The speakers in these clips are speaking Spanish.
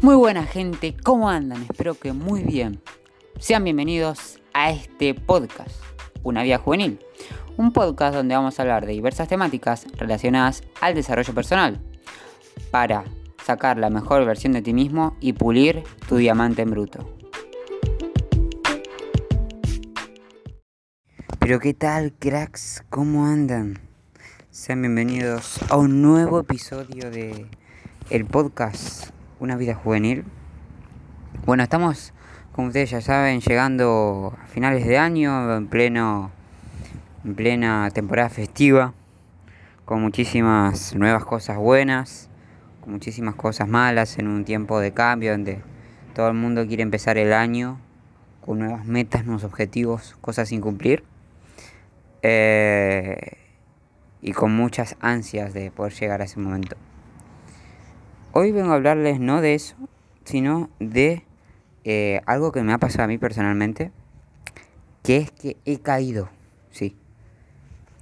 Muy buena gente, ¿cómo andan? Espero que muy bien. Sean bienvenidos a este podcast, Una Vida Juvenil. Un podcast donde vamos a hablar de diversas temáticas relacionadas al desarrollo personal para sacar la mejor versión de ti mismo y pulir tu diamante en bruto. Pero qué tal, cracks, ¿cómo andan? Sean bienvenidos a un nuevo episodio de el podcast Una vida juvenil. Bueno, estamos, como ustedes ya saben, llegando a finales de año, en pleno en plena temporada festiva, con muchísimas nuevas cosas buenas, con muchísimas cosas malas en un tiempo de cambio donde todo el mundo quiere empezar el año con nuevas metas, nuevos objetivos, cosas sin cumplir. Eh, y con muchas ansias de poder llegar a ese momento. Hoy vengo a hablarles no de eso, sino de eh, algo que me ha pasado a mí personalmente, que es que he caído, sí.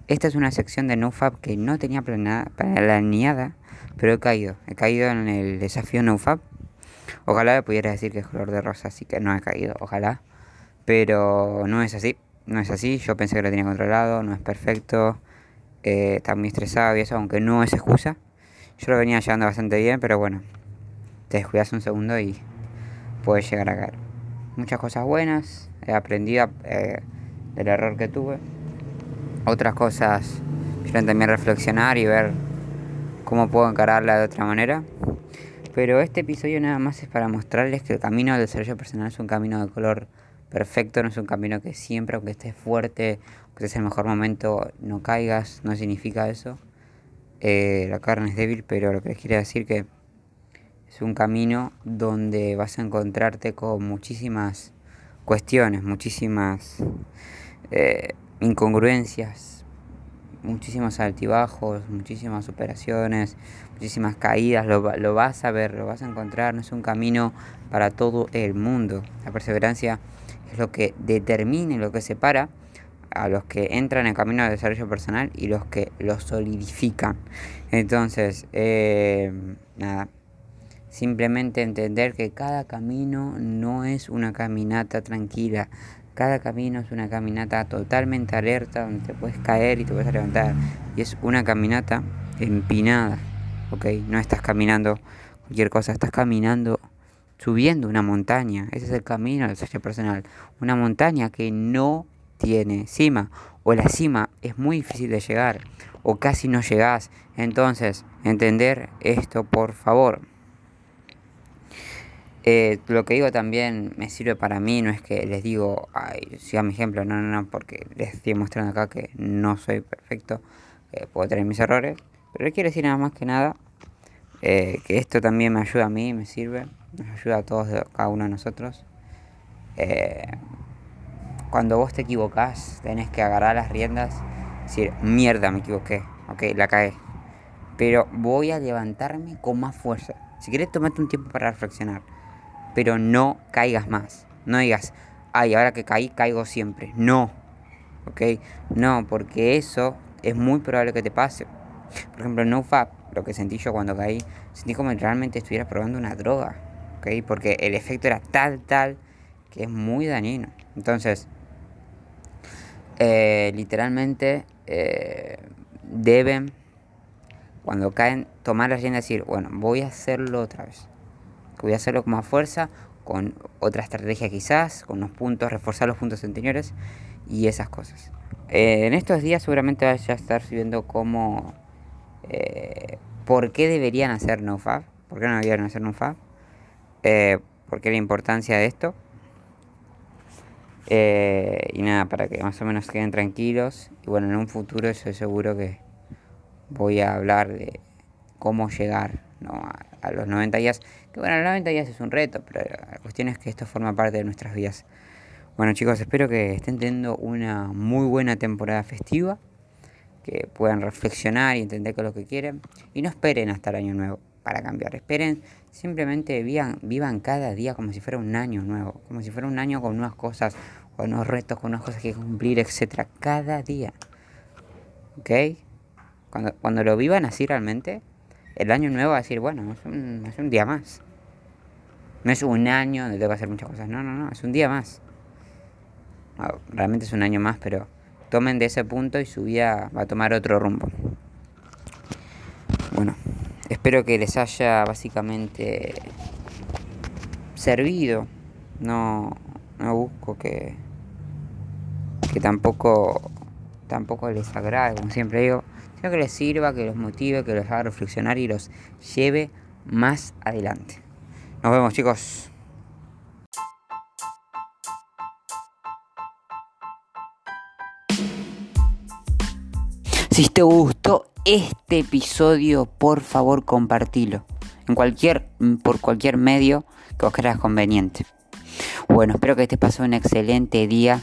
Esta es una sección de NoFap que no tenía planeada, planeada, pero he caído. He caído en el desafío NoFap. Ojalá pudiera decir que es color de rosa, así que no he caído, ojalá. Pero no es así no es así, yo pensé que lo tenía controlado, no es perfecto, eh, está muy estresado y eso, aunque no es excusa. Yo lo venía llevando bastante bien, pero bueno, te descuidas un segundo y puedes llegar a caer. Muchas cosas buenas, he aprendido eh, del error que tuve. Otras cosas quiero también reflexionar y ver cómo puedo encararla de otra manera. Pero este episodio nada más es para mostrarles que el camino del desarrollo personal es un camino de color perfecto, no es un camino que siempre, aunque estés fuerte, aunque estés el mejor momento, no caigas, no significa eso. Eh, la carne es débil, pero lo que les quiero decir que es un camino donde vas a encontrarte con muchísimas cuestiones, muchísimas eh, incongruencias, muchísimos altibajos, muchísimas operaciones, muchísimas caídas, lo, lo vas a ver, lo vas a encontrar, no es un camino para todo el mundo. La perseverancia es lo que determina lo que separa a los que entran en el camino de desarrollo personal y los que lo solidifican. Entonces, eh, nada, simplemente entender que cada camino no es una caminata tranquila, cada camino es una caminata totalmente alerta donde te puedes caer y te puedes levantar. Y es una caminata empinada, ¿ok? No estás caminando cualquier cosa, estás caminando subiendo una montaña. Ese es el camino del desarrollo personal. Una montaña que no tiene cima o la cima es muy difícil de llegar o casi no llegás. Entonces, entender esto por favor. Eh, lo que digo también me sirve para mí, no es que les digo, ay, siga mi ejemplo, no, no, no, porque les estoy mostrando acá que no soy perfecto, puedo tener mis errores, pero quiero decir nada más que nada eh, que esto también me ayuda a mí, me sirve nos ayuda a todos, cada uno de nosotros. Cuando vos te equivocás, tenés que agarrar las riendas decir, mierda, me equivoqué, ok, la caí. Pero voy a levantarme con más fuerza. Si querés, tomate un tiempo para reflexionar. Pero no caigas más. No digas, ay, ahora que caí, caigo siempre. No, ok, no, porque eso es muy probable que te pase. Por ejemplo, no NoFap, lo que sentí yo cuando caí, sentí como realmente estuviera probando una droga. Porque el efecto era tal, tal, que es muy dañino. Entonces, eh, literalmente eh, deben, cuando caen, tomar la rienda y decir, bueno, voy a hacerlo otra vez. Voy a hacerlo con más fuerza, con otra estrategia quizás, con unos puntos, reforzar los puntos anteriores y esas cosas. Eh, en estos días seguramente vaya a estar subiendo cómo, por qué deberían hacer NoFab, por qué no deberían hacer NoFab eh, porque la importancia de esto. Eh, y nada, para que más o menos queden tranquilos. Y bueno, en un futuro yo seguro que voy a hablar de cómo llegar a, los 90 días. Que bueno, los 90 días es un reto, pero la cuestión es que esto forma parte de nuestras vidas. Bueno chicos, espero que estén teniendo una muy buena temporada festiva, que puedan reflexionar y entender es lo que quieren y no esperen hasta el año nuevo para cambiar. Esperen, simplemente vivan, vivan cada día como si fuera un año nuevo, como si fuera un año con nuevas cosas, con unos retos, con unas cosas que cumplir, etcétera, cada día. ¿Ok? Cuando, cuando lo vivan así realmente, el año nuevo va a decir, bueno, es un, es un día más. No es un año donde tengo que hacer muchas cosas. No, no, no. Es un día más. Realmente es un año más, pero tomen de ese punto y su vida va a tomar otro rumbo. Espero que les haya básicamente servido. No, no busco que, que tampoco, tampoco les agrade, como siempre digo, sino que les sirva, que los motive, que los haga reflexionar y los lleve más adelante. Nos vemos chicos. Si te gustó este episodio, por favor compartilo. En cualquier, por cualquier medio que os creas conveniente. Bueno, espero que te pasó un excelente día.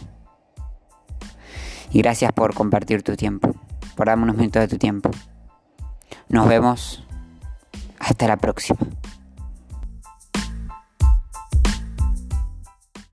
Y gracias por compartir tu tiempo. Por darme unos minutos de tu tiempo. Nos vemos. Hasta la próxima.